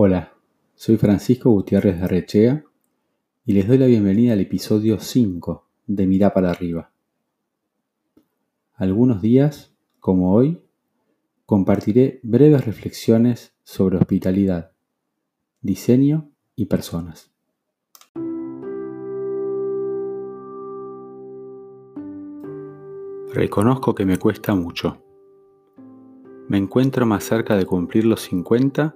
Hola, soy Francisco Gutiérrez de Rechea y les doy la bienvenida al episodio 5 de Mirá para arriba. Algunos días, como hoy, compartiré breves reflexiones sobre hospitalidad, diseño y personas. Reconozco que me cuesta mucho. Me encuentro más cerca de cumplir los 50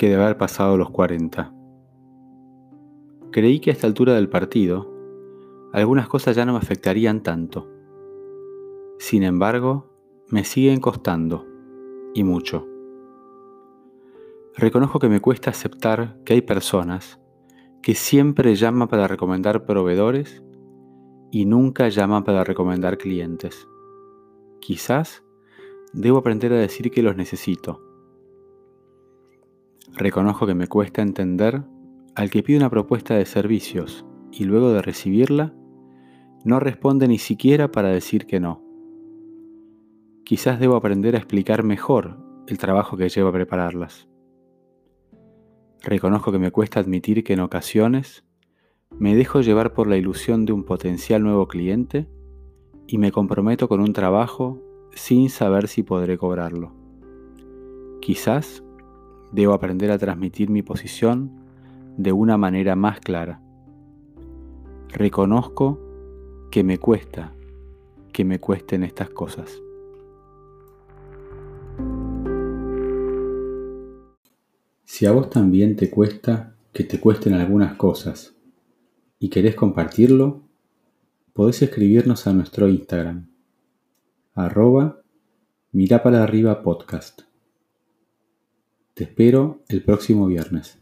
que de haber pasado los 40. Creí que a esta altura del partido algunas cosas ya no me afectarían tanto. Sin embargo, me siguen costando, y mucho. Reconozco que me cuesta aceptar que hay personas que siempre llaman para recomendar proveedores y nunca llaman para recomendar clientes. Quizás debo aprender a decir que los necesito Reconozco que me cuesta entender al que pide una propuesta de servicios y luego de recibirla, no responde ni siquiera para decir que no. Quizás debo aprender a explicar mejor el trabajo que lleva a prepararlas. Reconozco que me cuesta admitir que en ocasiones me dejo llevar por la ilusión de un potencial nuevo cliente y me comprometo con un trabajo sin saber si podré cobrarlo. Quizás Debo aprender a transmitir mi posición de una manera más clara. Reconozco que me cuesta, que me cuesten estas cosas. Si a vos también te cuesta que te cuesten algunas cosas y querés compartirlo, podés escribirnos a nuestro Instagram, arroba mira para arriba podcast. Te espero el próximo viernes.